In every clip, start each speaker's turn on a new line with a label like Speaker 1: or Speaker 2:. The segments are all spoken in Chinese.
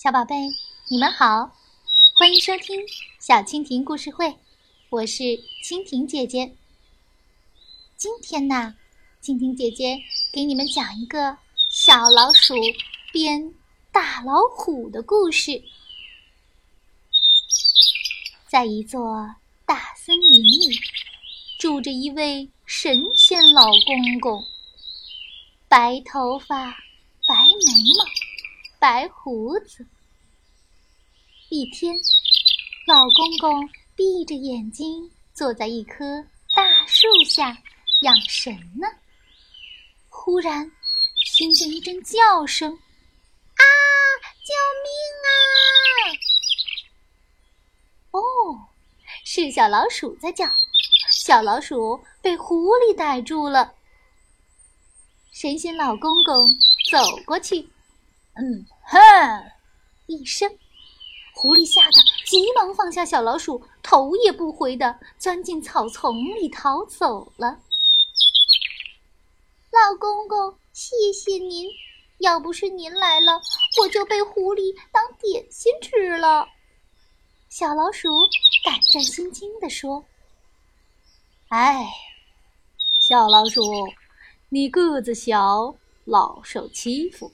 Speaker 1: 小宝贝，你们好，欢迎收听小蜻蜓故事会，我是蜻蜓姐姐。今天呢，蜻蜓姐姐给你们讲一个小老鼠变大老虎的故事。在一座大森林里，住着一位神仙老公公，白头发，白眉毛。白胡子。一天，老公公闭着眼睛坐在一棵大树下养神呢。忽然，听见一阵叫声：“啊，救命啊！”哦，是小老鼠在叫。小老鼠被狐狸逮住了。神仙老公公走过去。嗯哼，一声，狐狸吓得急忙放下小老鼠，头也不回的钻进草丛里逃走了。老公公，谢谢您，要不是您来了，我就被狐狸当点心吃了。小老鼠胆战心惊地说：“
Speaker 2: 哎，小老鼠，你个子小，老受欺负。”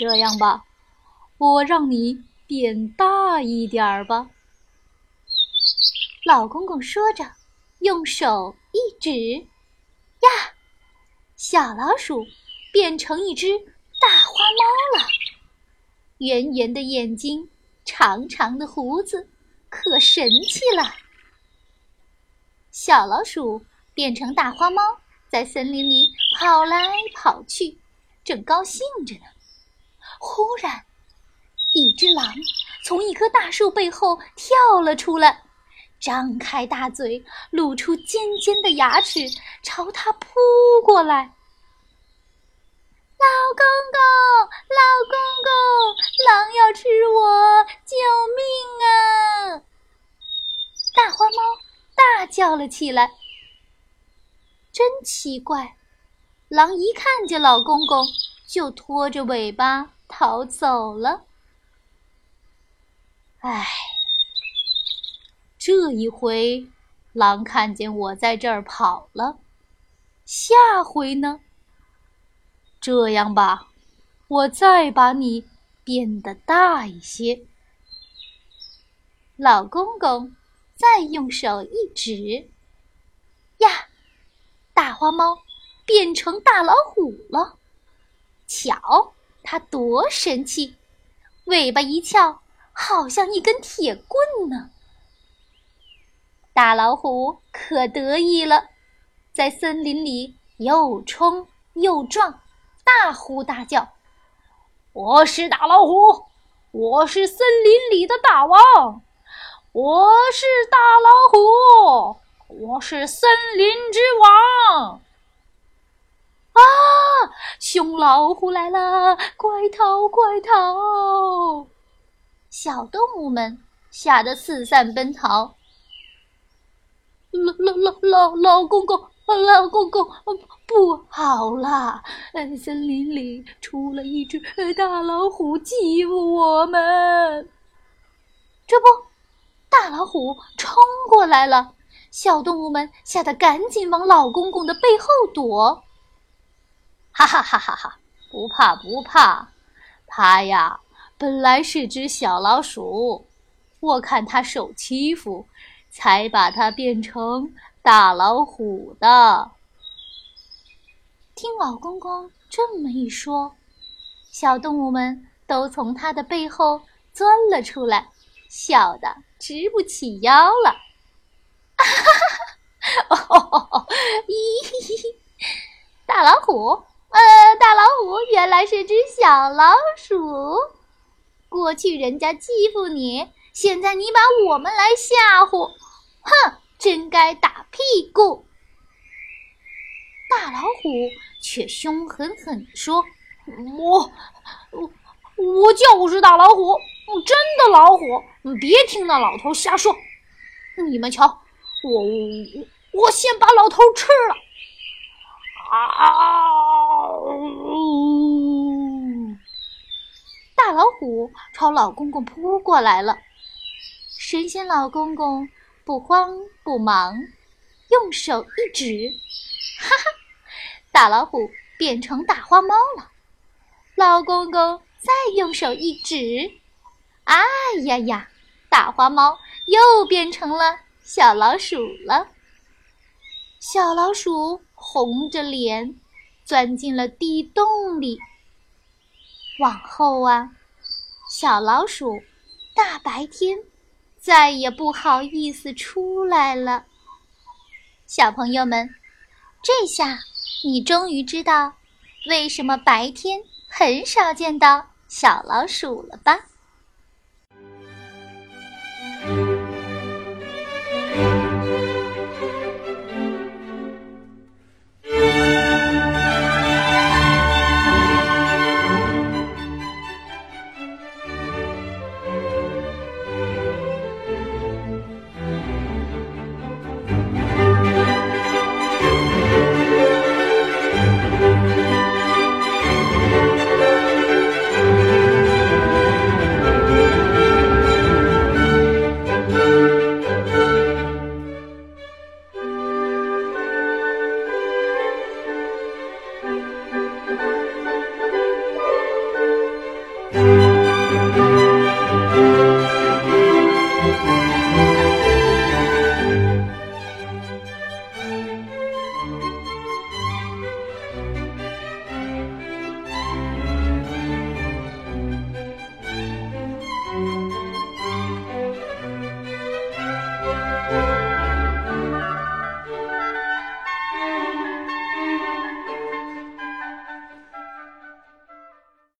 Speaker 2: 这样吧，我让你变大一点儿吧。
Speaker 1: 老公公说着，用手一指，呀，小老鼠变成一只大花猫了。圆圆的眼睛，长长的胡子，可神气了。小老鼠变成大花猫，在森林里跑来跑去，正高兴着呢。忽然，一只狼从一棵大树背后跳了出来，张开大嘴，露出尖尖的牙齿，朝他扑过来。老公公，老公公，狼要吃我，救命啊！大花猫大叫了起来。真奇怪，狼一看见老公公，就拖着尾巴。逃走了。
Speaker 2: 唉，这一回狼看见我在这儿跑了，下回呢？这样吧，我再把你变得大一些。
Speaker 1: 老公公再用手一指，呀，大花猫变成大老虎了。瞧。它多神气，尾巴一翘，好像一根铁棍呢。大老虎可得意了，在森林里又冲又撞，大呼大叫：“
Speaker 3: 我是大老虎，我是森林里的大王，我是大老虎，我是森林之王。”
Speaker 1: 啊！凶老虎来了，快逃快逃！小动物们吓得四散奔逃。
Speaker 3: 老老老老老公公，老公公，
Speaker 1: 不好啦！森林里出了一只大老虎，欺负我们。这不，大老虎冲过来了，小动物们吓得赶紧往老公公的背后躲。
Speaker 2: 哈哈哈哈哈！不怕不怕，它呀本来是只小老鼠，我看它受欺负，才把它变成大老虎的。
Speaker 1: 听老公公这么一说，小动物们都从它的背后钻了出来，笑得直不起腰了。哈哈哈！咦，大老虎。呃，大老虎原来是只小老鼠。过去人家欺负你，现在你把我们来吓唬，哼，真该打屁股。大老虎却凶狠狠地说：“
Speaker 3: 我，我，我就是大老虎，真的老虎，别听那老头瞎说。你们瞧，我，我，我先把老头吃了。”啊！
Speaker 1: 大老虎朝老公公扑过来了。神仙老公公不慌不忙，用手一指，哈哈，大老虎变成大花猫了。老公公再用手一指，哎呀呀，大花猫又变成了小老鼠了。小老鼠红着脸钻进了地洞里。往后啊，小老鼠大白天再也不好意思出来了。小朋友们，这下你终于知道为什么白天很少见到小老鼠了吧？